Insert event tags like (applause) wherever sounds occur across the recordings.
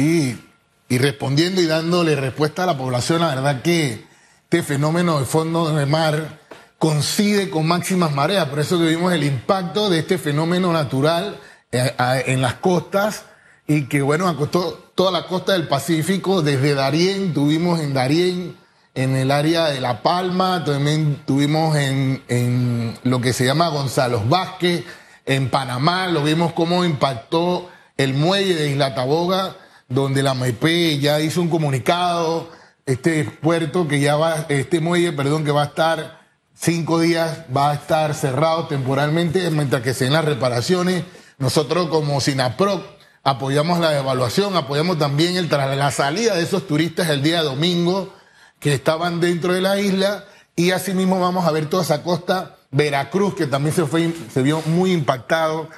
y respondiendo y dándole respuesta a la población, la verdad que este fenómeno de fondo de mar coincide con máximas mareas, por eso que vimos el impacto de este fenómeno natural eh, en las costas y que bueno, acostó toda la costa del Pacífico, desde Darién, tuvimos en Darién, en el área de La Palma, también tuvimos en, en lo que se llama Gonzalo Vázquez, en Panamá, lo vimos cómo impactó el muelle de Isla Taboga, donde la MIP ya hizo un comunicado, este puerto que ya va, este muelle, perdón, que va a estar cinco días, va a estar cerrado temporalmente mientras que se den las reparaciones. Nosotros como SINAPROC apoyamos la evaluación, apoyamos también el, la salida de esos turistas el día domingo que estaban dentro de la isla y asimismo vamos a ver toda esa costa, Veracruz, que también se, fue, se vio muy impactado.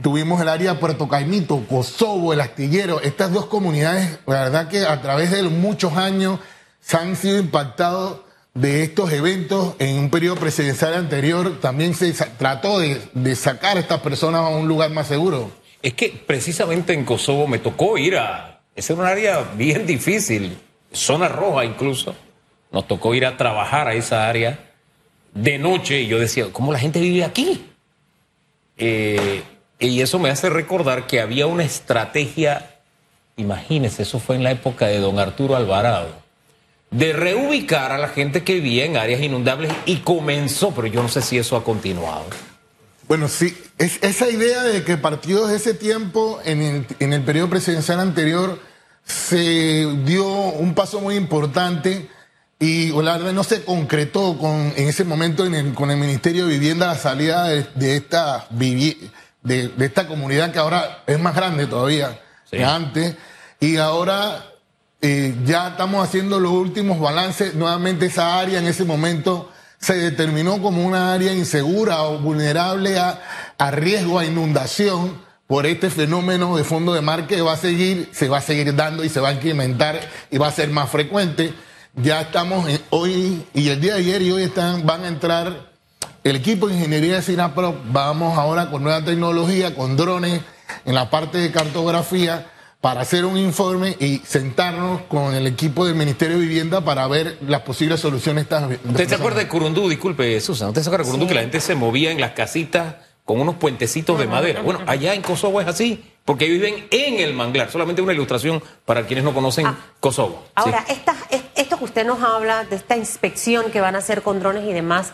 Tuvimos el área de Puerto Caimito, Kosovo, el astillero. Estas dos comunidades, la verdad que a través de muchos años se han sido impactados de estos eventos en un periodo presidencial anterior. También se trató de, sacar a estas personas a un lugar más seguro. Es que precisamente en Kosovo me tocó ir a... Es un área bien difícil, zona roja incluso. Nos tocó ir a trabajar a esa área de noche y yo decía, ¿cómo la gente vive aquí? Eh, y eso me hace recordar que había una estrategia, imagínense, eso fue en la época de don Arturo Alvarado, de reubicar a la gente que vivía en áreas inundables y comenzó, pero yo no sé si eso ha continuado. Bueno, sí, es, esa idea de que partidos de ese tiempo, en el, en el periodo presidencial anterior, se dio un paso muy importante y la verdad no se concretó con, en ese momento con el Ministerio de Vivienda la salida de, esta, de, esta comunidad que ahora es más grande todavía que antes. Y ahora eh, ya estamos haciendo los últimos balances. Nuevamente esa área en ese momento se determinó como una área insegura o vulnerable a, a riesgo a inundación por este fenómeno de fondo de mar que va a seguir, se va a seguir dando y se va a incrementar y va a ser más frecuente. Ya estamos hoy y el día de ayer y hoy están, van a entrar el equipo de ingeniería de SINAPRO. Vamos ahora con nueva tecnología, con drones en la parte de cartografía para hacer un informe y sentarnos con el equipo del Ministerio de Vivienda para ver las posibles soluciones. ¿Usted se acuerda de Curundú? Disculpe, Susan. ¿Usted se acuerda de Curundú que la gente se movía en las casitas con unos puentecitos de madera? Bueno, allá en Kosovo es así, porque viven en el manglar. Solamente una ilustración para quienes no conocen ah, Kosovo. Ahora, esto que usted nos habla de esta inspección que van a hacer con drones y demás,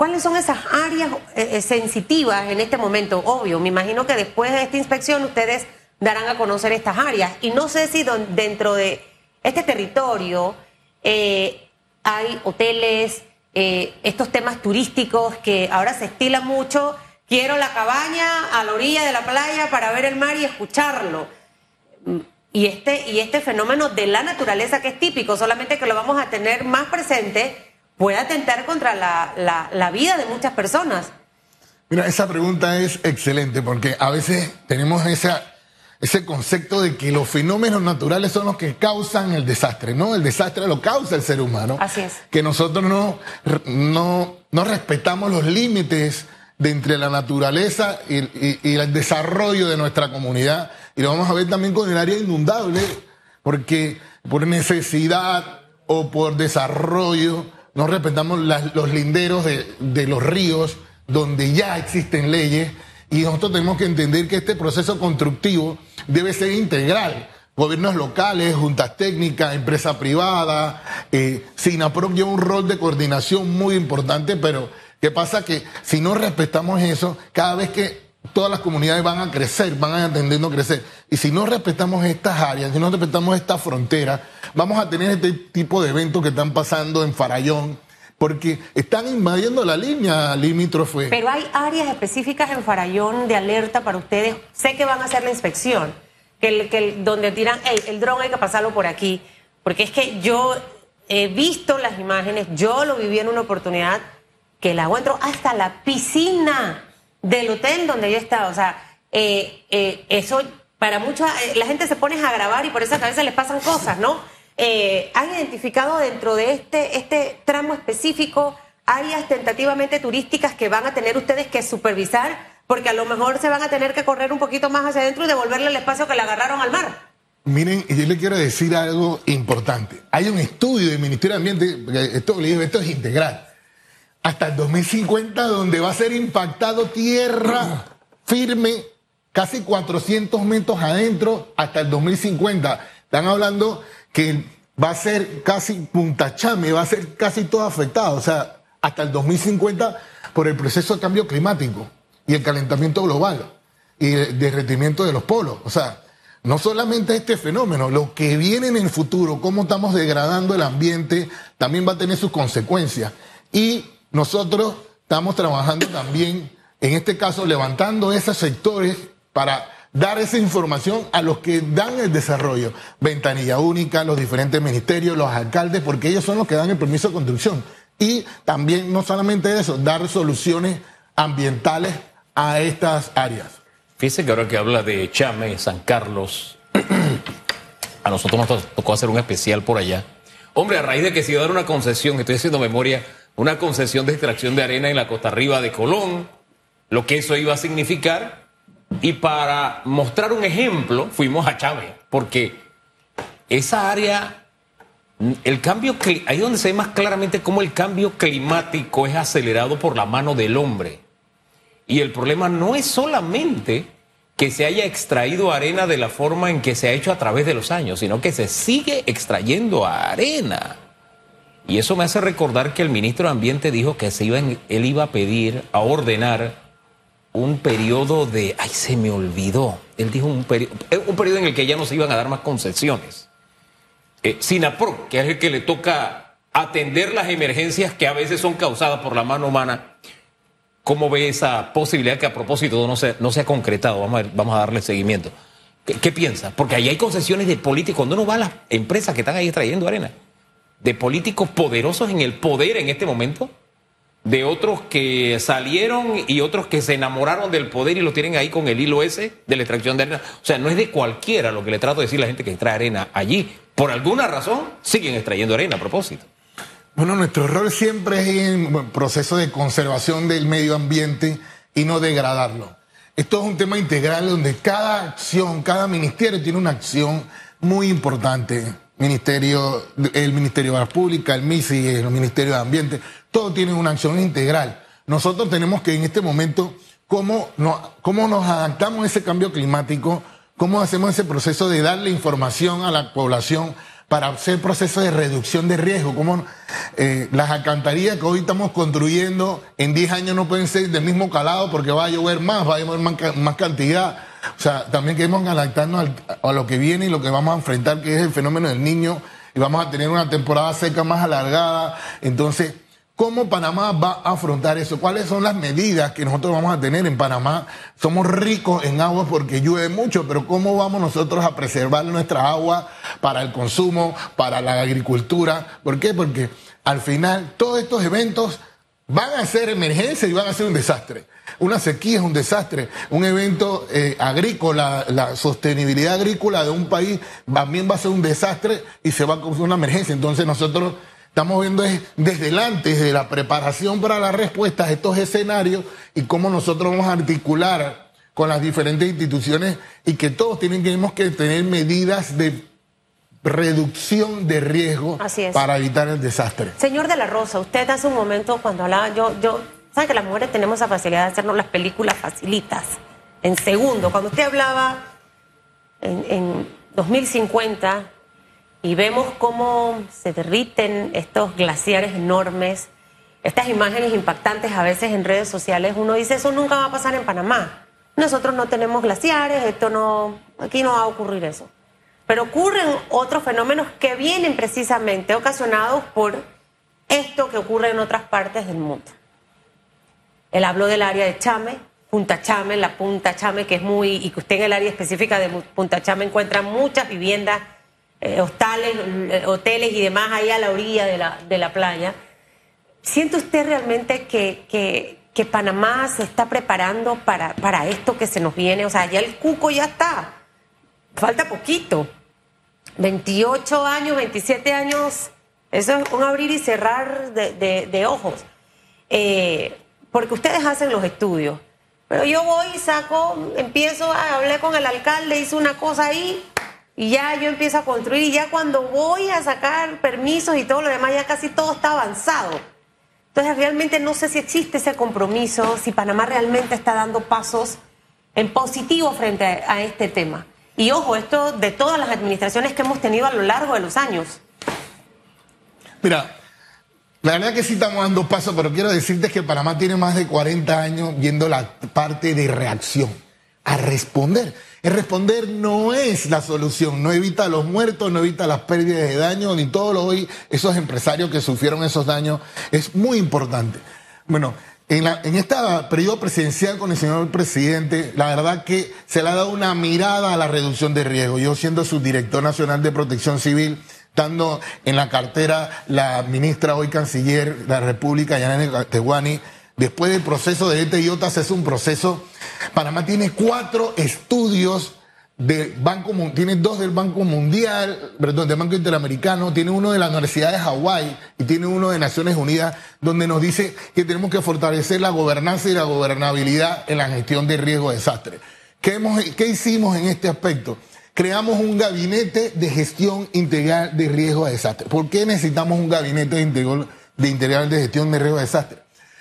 ¿cuáles son esas áreas eh, eh, sensitivas en este momento? Obvio, me imagino que después de esta inspección ustedes darán a conocer estas áreas. Y no sé si dentro de este territorio eh, hay hoteles, estos temas turísticos que ahora se estilan mucho. Quiero la cabaña a la orilla de la playa para ver el mar y escucharlo. Y este, y este fenómeno de la naturaleza que es típico, solamente que lo vamos a tener más presente, puede atentar contra la, la vida de muchas personas. Mira, esa pregunta es excelente porque a veces tenemos esa ese concepto de que los fenómenos naturales son los que causan el desastre, ¿no? El desastre lo causa el ser humano. Así es. Que nosotros no, no, no respetamos los límites de entre la naturaleza y, el desarrollo de nuestra comunidad. Y lo vamos a ver también con el área inundable, porque por necesidad o por desarrollo no respetamos los linderos de, los ríos donde ya existen leyes y nosotros tenemos que entender que este proceso constructivo debe ser integral. Gobiernos locales, juntas técnicas, empresa privada, eh, lleva un rol de coordinación muy importante, pero ¿qué pasa? Que si no respetamos eso, cada vez que todas las comunidades van a crecer, van a entendiendo a crecer. Y si no respetamos estas áreas, si no respetamos estas fronteras, vamos a tener este tipo de eventos que están pasando en Farallón, porque están invadiendo la línea limítrofe. Pero hay áreas específicas en Farallón de alerta para ustedes. Sé que van a hacer la inspección, que, donde tiran, hey, el dron hay que pasarlo por aquí, porque es que yo he visto las imágenes, yo lo viví en una oportunidad que el agua hasta la piscina del hotel donde yo estaba. O sea, eh, eh, eso para muchos, eh, la gente se pone a grabar y por esa cabeza les pasan cosas, ¿no? eh, ¿han identificado dentro de este, este tramo específico áreas tentativamente turísticas que van a tener ustedes que supervisar? Porque a lo mejor se van a tener que correr un poquito más hacia adentro y devolverle el espacio que le agarraron al mar. Miren, yo le quiero decir algo importante. Hay un estudio del Ministerio de Ambiente, esto, esto es integral, hasta el 2050, donde va a ser impactado tierra firme, casi 400 metros adentro, hasta el 2050. Están hablando que va a ser casi Punta Chame, va a ser casi todo afectado, o sea, hasta el 2050 por el proceso de cambio climático y el calentamiento global y el derretimiento de los polos. O sea, no solamente este fenómeno, lo que viene en el futuro, cómo estamos degradando el ambiente, también va a tener sus consecuencias. Y nosotros estamos trabajando también, en este caso, levantando esos sectores para dar esa información a los que dan el desarrollo. Ventanilla única, los diferentes ministerios, los alcaldes, porque ellos son los que dan el permiso de construcción. Y también, no solamente eso, dar soluciones ambientales a estas áreas. Fíjese que ahora que habla de Chame, San Carlos, (clears throat) a nosotros nos tocó hacer un especial por allá. Hombre, a raíz de que se iba a dar una concesión, estoy haciendo memoria, una concesión de extracción de arena en la costa arriba de Colón, lo que eso iba a significar. Y para mostrar un ejemplo, fuimos a Chame, porque esa área, el cambio, ahí donde se ve más claramente cómo el cambio climático es acelerado por la mano del hombre. Y el problema no es solamente que se haya extraído arena de la forma en que se ha hecho a través de los años, sino que se sigue extrayendo arena. Y eso me hace recordar que el ministro de Ambiente dijo que se iba él iba a pedir, a ordenar un periodo de, ay, se me olvidó, él dijo un, periodo, eh, un periodo en el que ya no se iban a dar más concesiones. Eh, SINAPRO, que es el que le toca atender las emergencias que a veces son causadas por la mano humana, ¿Cómo ve esa posibilidad que a propósito no se, no se ha concretado? Vamos a, vamos a darle seguimiento. ¿Qué, piensa? Porque ahí hay concesiones de políticos. Cuando uno va a las empresas que están ahí trayendo arena, de políticos poderosos en el poder en este momento, de otros que salieron y otros que se enamoraron del poder y lo tienen ahí con el hilo ese de la extracción de arena. O sea, no es de cualquiera lo que le trato de decir a la gente que extrae arena allí. Por alguna razón siguen extrayendo arena a propósito. Bueno, nuestro rol siempre es en proceso de conservación del medio ambiente y no degradarlo. Esto es un tema integral donde cada acción, cada ministerio tiene una acción muy importante. Ministerio, el Ministerio de la Pública, el MISI, el Ministerio de Ambiente, todos tienen una acción integral. Nosotros tenemos que en este momento, cómo nos, cómo nos adaptamos a ese cambio climático, cómo hacemos ese proceso de darle información a la población para hacer procesos de reducción de riesgo, como eh, las alcantarillas que hoy estamos construyendo en 10 años no pueden ser del mismo calado porque va a llover más, va a llover más, cantidad. O sea, también queremos adaptarnos a lo que viene y lo que vamos a enfrentar, que es el fenómeno del niño, y vamos a tener una temporada seca más alargada. Entonces, ¿Cómo Panamá va a afrontar eso? ¿Cuáles son las medidas que nosotros vamos a tener en Panamá? Somos ricos en agua porque llueve mucho, pero ¿cómo vamos nosotros a preservar nuestra agua para el consumo, para la agricultura? ¿Por qué? Porque al final todos estos eventos van a ser emergencia y van a ser un desastre. Una sequía es un desastre. Un evento eh, agrícola, la sostenibilidad agrícola de un país también va a ser un desastre y se va a causar una emergencia. Entonces nosotros Estamos viendo desde delante, desde la preparación para las respuestas a estos escenarios y cómo nosotros vamos a articular con las diferentes instituciones y que todos tenemos que tener medidas de reducción de riesgo para evitar el desastre. Señor de la Rosa, usted hace un momento cuando hablaba, yo, yo, sabe que las mujeres tenemos la facilidad de hacernos las películas facilitas, en segundo. Cuando usted hablaba en, en 2050 y vemos cómo se derriten estos glaciares enormes, estas imágenes impactantes a veces en redes sociales, uno dice, eso nunca va a pasar en Panamá. Nosotros no tenemos glaciares, esto no, aquí no va a ocurrir eso. Pero ocurren otros fenómenos que vienen precisamente ocasionados por esto que ocurre en otras partes del mundo. Él habló del área de Chame, Punta Chame, la Punta Chame, que es muy, y que usted en el área específica de Punta Chame encuentra muchas viviendas eh, hostales, eh, hoteles y demás ahí a la orilla de la, de la playa. ¿Siente usted realmente que, que, Panamá se está preparando para, para esto que se nos viene? O sea, ya el cuco ya está. Falta poquito. 28 años, 27 años, eso es un abrir y cerrar de, ojos. Eh, porque ustedes hacen los estudios. Pero yo voy saco, empiezo a hablar con el alcalde, hice una cosa ahí, y ya yo empiezo a construir y ya cuando voy a sacar permisos y todo lo demás ya casi todo está avanzado. Entonces realmente no sé si existe ese compromiso, si Panamá realmente está dando pasos en positivo frente a este tema. Y ojo, esto de todas las administraciones que hemos tenido a lo largo de los años. Mira, la verdad que sí estamos dando pasos, pero quiero decirte que Panamá tiene más de 40 años viendo la parte de reacción, a responder. El responder no es la solución, no evita los muertos, no evita las pérdidas de daño, ni todo lo hoy, esos empresarios que sufrieron esos daños, es muy importante. Bueno, en, la, en este periodo presidencial con el señor presidente, la verdad que se le ha dado una mirada a la reducción de riesgo. Yo siendo subdirector nacional de protección civil, estando en la cartera la ministra hoy canciller de la República, Yanane Tehuani, después del proceso de este IOTA hace un proceso. Panamá tiene cuatro estudios del Banco, tiene dos del Banco Mundial, perdón, del Banco Interamericano, tiene uno de la Universidad de Hawái y tiene uno de Naciones Unidas, donde nos dice que tenemos que fortalecer la gobernanza y la gobernabilidad en la gestión de riesgo de desastre. ¿Qué, hemos, ¿Qué hicimos en este aspecto? creamos un gabinete de gestión integral de riesgo de desastre. ¿Por qué necesitamos un gabinete de integral de, gestión de riesgo de desastre?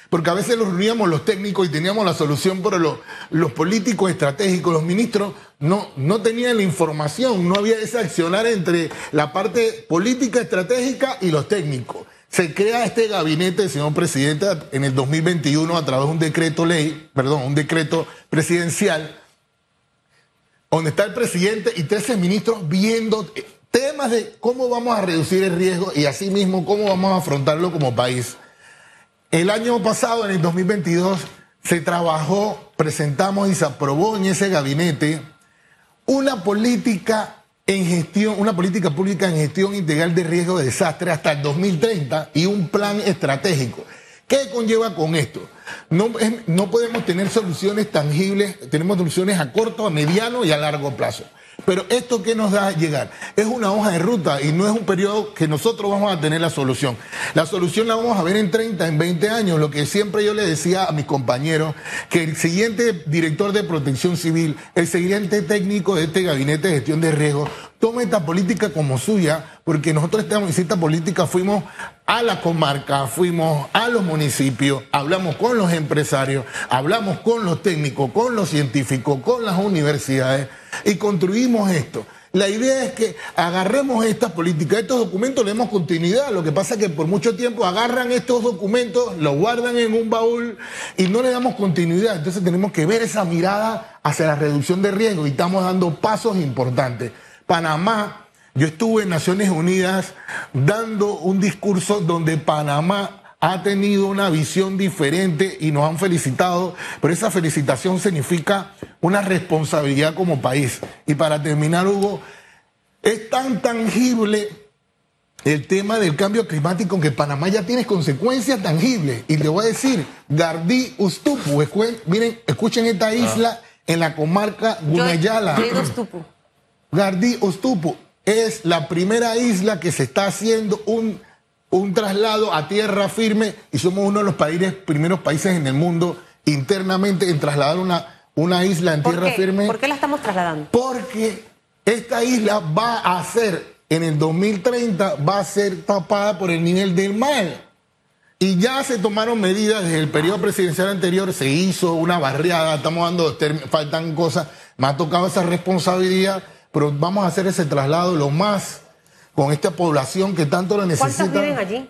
Porque a veces los reuníamos los técnicos y teníamos la solución, pero los, los políticos estratégicos, los ministros, no, no tenían la información, no había ese accionar entre la parte política estratégica y los técnicos. Se crea este gabinete, señor presidente, en el 2021 a través de un decreto ley, perdón, un decreto presidencial, donde está el presidente y 13 ministros viendo temas de cómo vamos a reducir el riesgo y asimismo cómo vamos a afrontarlo como país. El año pasado, en el 2022, se trabajó, presentamos y se aprobó en ese gabinete una política en gestión, una política pública en gestión integral de riesgo de desastre hasta el 2030 y un plan estratégico. ¿Qué conlleva con esto? No, no podemos tener soluciones tangibles, tenemos soluciones a corto, a mediano y a largo plazo. Pero esto que nos da llegar es una hoja de ruta y no es un periodo que nosotros vamos a tener la solución. La solución la vamos a ver en 30, en 20 años. Lo que siempre yo le decía a mis compañeros, que el siguiente director de protección civil, el siguiente técnico de este gabinete de gestión de riesgo, tome esta política como suya, porque nosotros estamos en esta política fuimos a la comarca, fuimos a los municipios, hablamos con los empresarios, hablamos con los técnicos, con los científicos, con las universidades y construimos esto. La idea es que agarremos estas políticas, estos documentos, le demos continuidad. Lo que pasa es que por mucho tiempo agarran estos documentos, los guardan en un baúl y no le damos continuidad. Entonces tenemos que ver esa mirada hacia la reducción de riesgo y estamos dando pasos importantes. Panamá, yo estuve en Naciones Unidas dando un discurso donde Panamá ha tenido una visión diferente y nos han felicitado, pero esa felicitación significa una responsabilidad como país. Y para terminar, Hugo, es tan tangible el tema del cambio climático que Panamá ya tiene consecuencias tangibles. Y le voy a decir, Gardí Ustupu, miren, escuchen esta ah. isla en la comarca Gunayala. Gardí Ustupu es la primera isla que se está haciendo un un traslado a tierra firme y somos uno de los países, primeros países en el mundo internamente en trasladar una, una isla en tierra firme. ¿Por qué la estamos trasladando? Porque esta isla va a ser, en el 2030, va a ser tapada por el nivel del mar. Y ya se tomaron medidas desde el periodo presidencial anterior, se hizo una barriada, estamos dando, faltan cosas, me ha tocado esa responsabilidad, pero vamos a hacer ese traslado lo más con esta población que tanto lo necesita. ¿Cuántos viven allí?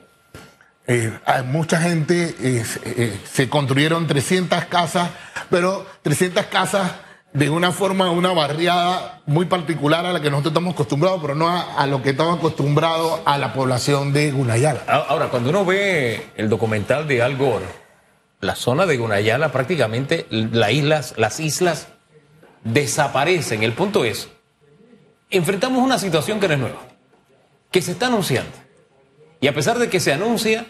Eh, hay mucha gente, eh, eh, se construyeron 300 casas, pero 300 casas de una forma, una barriada muy particular a la que nosotros estamos acostumbrados, pero no a, lo que estamos acostumbrados a la población de Gunayala. Ahora, cuando uno ve el documental de Al Gore, la zona de Gunayala prácticamente, las islas, las islas desaparecen. El punto es, enfrentamos una situación que no es nueva que se está anunciando. Y a pesar de que se anuncia,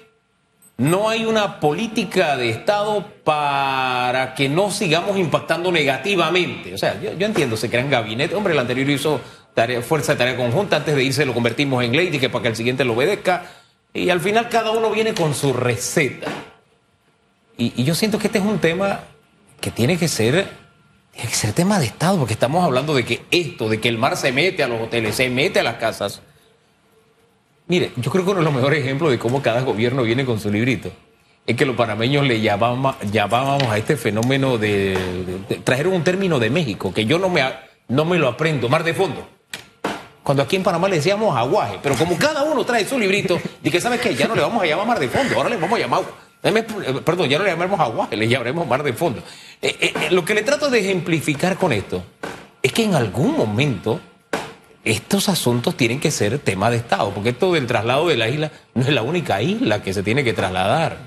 no hay una política de Estado para que no sigamos impactando negativamente. O sea, yo, entiendo, se crean gabinetes. Hombre, el anterior hizo fuerza de tarea conjunta, antes de irse lo convertimos en ley, que para que el siguiente lo obedezca. Y al final cada uno viene con su receta. Y, y yo siento que este es un tema que tiene que ser tiene que ser tema de Estado, porque estamos hablando de que esto, de que el mar se mete a los hoteles, se mete a las casas. Mire, yo creo que uno de los mejores ejemplos de cómo cada gobierno viene con su librito es que los panameños le llamábamos, a este fenómeno de, Trajeron un término de México que yo no me, no me lo aprendo, mar de fondo. Cuando aquí en Panamá le decíamos aguaje, pero como cada uno trae su librito, y que sabes qué, ya no le vamos a llamar mar de fondo, ahora le vamos a llamar Perdón, ya no le llamaremos aguaje, le llamaremos mar de fondo. Eh, eh, eh, lo que le trato de ejemplificar con esto es que en algún momento estos asuntos tienen que ser tema de Estado, porque esto del traslado de la isla no es la única isla que se tiene que trasladar.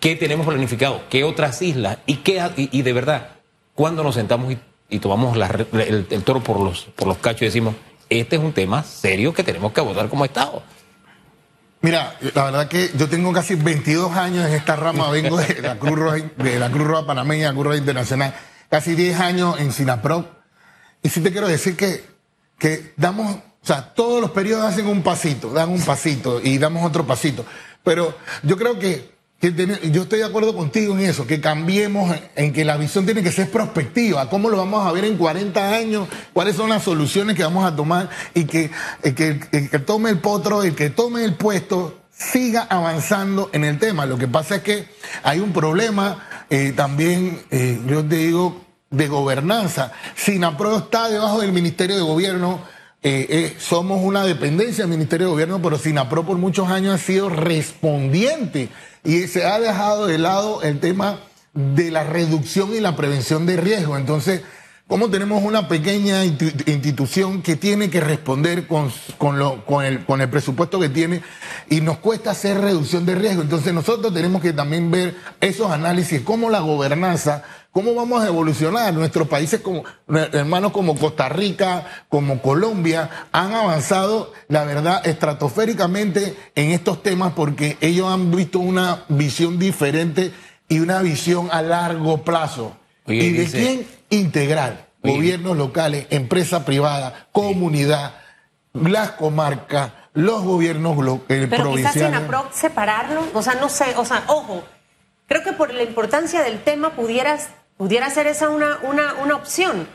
¿Qué tenemos planificado? ¿Qué otras islas? ¿Y, de verdad, cuando nos sentamos y, tomamos el, toro por los, por los cachos y decimos, este es un tema serio que tenemos que abordar como Estado? Mira, la verdad que yo tengo casi 22 años en esta rama, vengo de la Cruz Roja, de la Cruz Roja Panameña, Cruz Roja Internacional, casi 10 años en Sinaprop. Y sí te quiero decir que, que damos, o sea, todos los periodos hacen un pasito, dan un pasito y damos otro pasito. Pero yo creo que yo estoy de acuerdo contigo en eso, que cambiemos en que la visión tiene que ser prospectiva, cómo lo vamos a ver en 40 años, cuáles son las soluciones que vamos a tomar y que el que, tome el potro, el que tome el puesto, siga avanzando en el tema. Lo que pasa es que hay un problema eh, también, eh, yo te digo, de gobernanza. SINAPRO está debajo del Ministerio de Gobierno eh, eh, somos una dependencia del Ministerio de Gobierno, pero SINAPRO por muchos años ha sido respondiente y se ha dejado de lado el tema de la reducción y la prevención de riesgo. Entonces, ¿cómo tenemos una pequeña institución que tiene que responder con, lo, con, el, con el presupuesto que tiene y nos cuesta hacer reducción de riesgo? Entonces, nosotros tenemos que también ver esos análisis, cómo la gobernanza ¿Cómo vamos a evolucionar? Nuestros países como hermanos como Costa Rica, como Colombia, han avanzado, la verdad, estratosféricamente en estos temas porque ellos han visto una visión diferente y una visión a largo plazo. ¿Y de quién? Integral. Gobiernos locales, empresa privada, comunidad, las comarcas, los gobiernos eh, Pero provinciales. Pero quizás separarlo, o sea, no sé, o sea, ojo, creo que por la importancia del tema pudieras Pudiera ser esa una, una, una opción.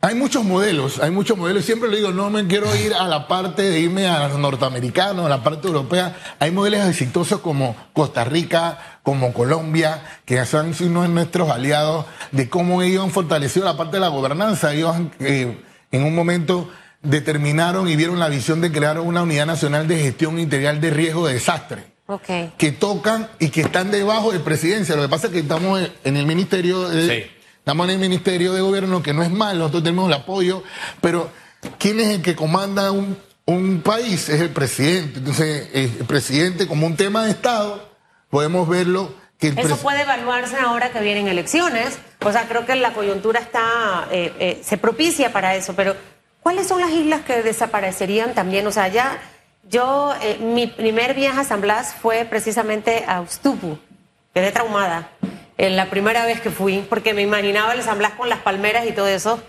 Hay muchos modelos, hay muchos modelos. Siempre le digo, no me quiero ir a la parte de irme a los norteamericanos, a la parte europea. Hay modelos exitosos como Costa Rica, como Colombia, que son uno de nuestros aliados, de cómo ellos han fortalecido la parte de la gobernanza. Ellos eh, en un momento determinaron y vieron la visión de crear una unidad nacional de gestión integral de riesgo de desastre que tocan y que están debajo de presidencia. Lo que pasa es que estamos en el ministerio de, estamos en el ministerio de gobierno, que no es malo, nosotros tenemos el apoyo, pero ¿quién es el que comanda un, país? Es el presidente. Entonces, el presidente como un tema de Estado, podemos verlo que Eso puede evaluarse ahora que vienen elecciones. O sea, creo que la coyuntura está, eh, eh, se propicia para eso, pero ¿cuáles son las islas que desaparecerían también? O sea, ya yo, eh, mi primer viaje a San Blas fue precisamente a Ustupu. Quedé traumada. En la primera vez que fui, porque me imaginaba el San Blas con las palmeras y todo eso.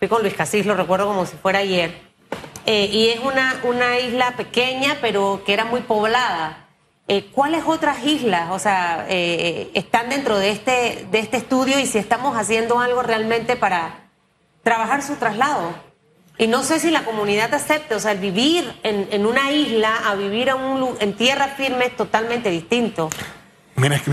Fui con Luis Casís, lo recuerdo como si fuera ayer. Eh, y es una, una isla pequeña, pero que era muy poblada. Eh, ¿Cuáles otras islas, o sea, están dentro de este, de este estudio y si estamos haciendo algo realmente para trabajar su traslado? Y no sé si la comunidad acepte, o sea, el vivir en, una isla a vivir en, tierra firme es totalmente distinto.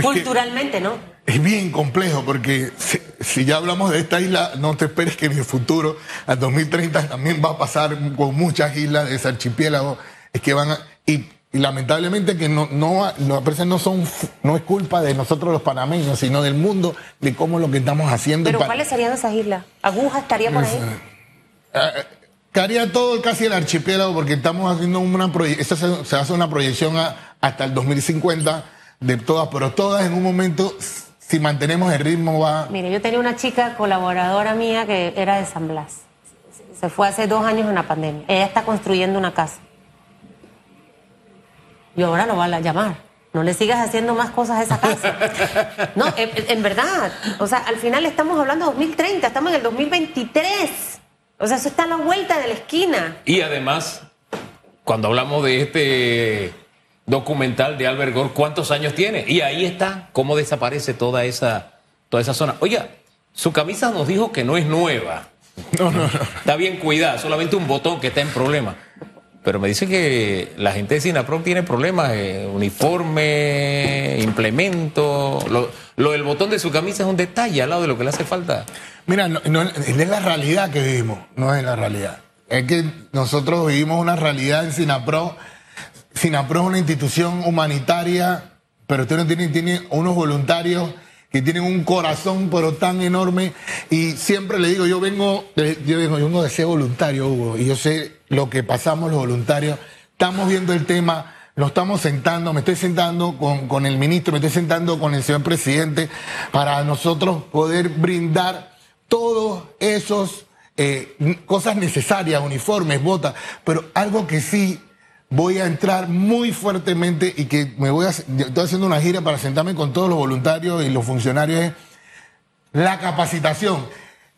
Culturalmente, ¿no? Es bien complejo porque si, ya hablamos de esta isla, no te esperes que en el futuro, al 2030, también va a pasar con muchas islas de ese archipiélago, es que van a... Y, lamentablemente que no, no, no, no son, no es culpa de nosotros los panameños, sino del mundo, de cómo lo que estamos haciendo. Pero ¿cuáles serían esas islas? ¿Aguja estaría por ahí? Caería eh, todo casi el archipiélago porque estamos haciendo una proyección, se, hace una proyección hasta el 2050 de todas, pero todas en un momento, si mantenemos el ritmo va... Mire, yo tenía una chica colaboradora mía que era de San Blas. Se fue hace dos años en la pandemia. Ella está construyendo una casa. Y ahora lo van a llamar. No le sigas haciendo más cosas a esa casa. (laughs) No, en, en verdad. O sea, al final estamos hablando de 2030, estamos en el 2023. O sea, eso está a la vuelta de la esquina. Y además, cuando hablamos de este documental de Albert Gore, ¿cuántos años tiene? Y ahí está cómo desaparece toda esa, toda esa zona. Oiga, Su camisa nos dijo que no es nueva. No, no, no. Está bien cuidada, solamente un botón que está en problema. Pero me dice que la gente de Sinapro tiene problemas, eh, uniforme, implemento. Lo, lo del botón de su camisa es un detalle al lado de lo que le hace falta. Mira, no, es la realidad que vivimos, no es la realidad. Es que nosotros vivimos una realidad en Sinapro. Sinapro es una institución humanitaria, pero usted no tiene, tiene unos voluntarios que tienen un corazón pero tan enorme. Y siempre le digo, yo vengo, yo vengo, yo vengo de ser voluntario, Hugo, y yo sé lo que pasamos los voluntarios, estamos viendo el tema, nos estamos sentando, me estoy sentando con, con el ministro, me estoy sentando con el señor presidente para nosotros poder brindar todos esos eh, cosas necesarias, uniformes, botas, pero algo que sí voy a entrar muy fuertemente y que me voy a, estoy haciendo una gira para sentarme con todos los voluntarios y los funcionarios la capacitación.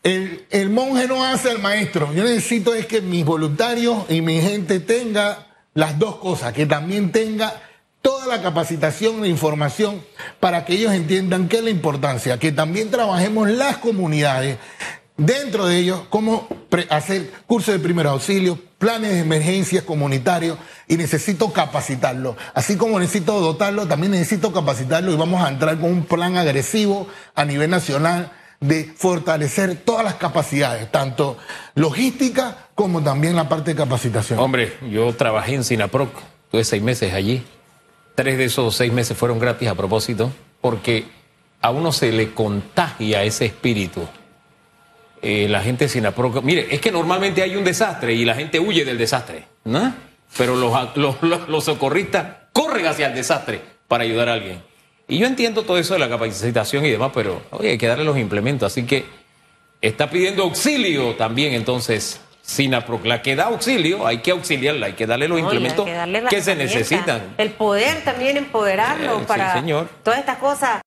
El, el monje no hace al maestro. Yo necesito es que mis voluntarios y mi gente tenga las dos cosas, que también tenga toda la capacitación e información para que ellos entiendan qué es la importancia, que también trabajemos las comunidades, dentro de ellos, cómo hacer cursos de primer auxilio, planes de emergencias comunitarios y necesito capacitarlo. Así como necesito dotarlo, también necesito capacitarlo y vamos a entrar con un plan agresivo a nivel nacional de fortalecer todas las capacidades, tanto logística como también la parte de capacitación. Hombre, yo trabajé en Sinaproc, tuve seis meses allí. Tres de esos seis meses fueron gratis a propósito, porque a uno se le contagia ese espíritu. Eh, la gente de Sinaproc, mire, es que normalmente hay un desastre y la gente huye del desastre, ¿no? Pero los, (laughs) los, los- socorristas corren hacia el desastre para ayudar a alguien. Y yo entiendo todo eso de la capacitación y demás, pero oye, hay que darle los implementos. Así que está pidiendo auxilio también, entonces, Sinaproc. La que da auxilio, hay que auxiliarla, hay que darle los implementos que darle las que se necesitan. El poder también empoderarlo Eh, sí, para señor. todas estas cosas.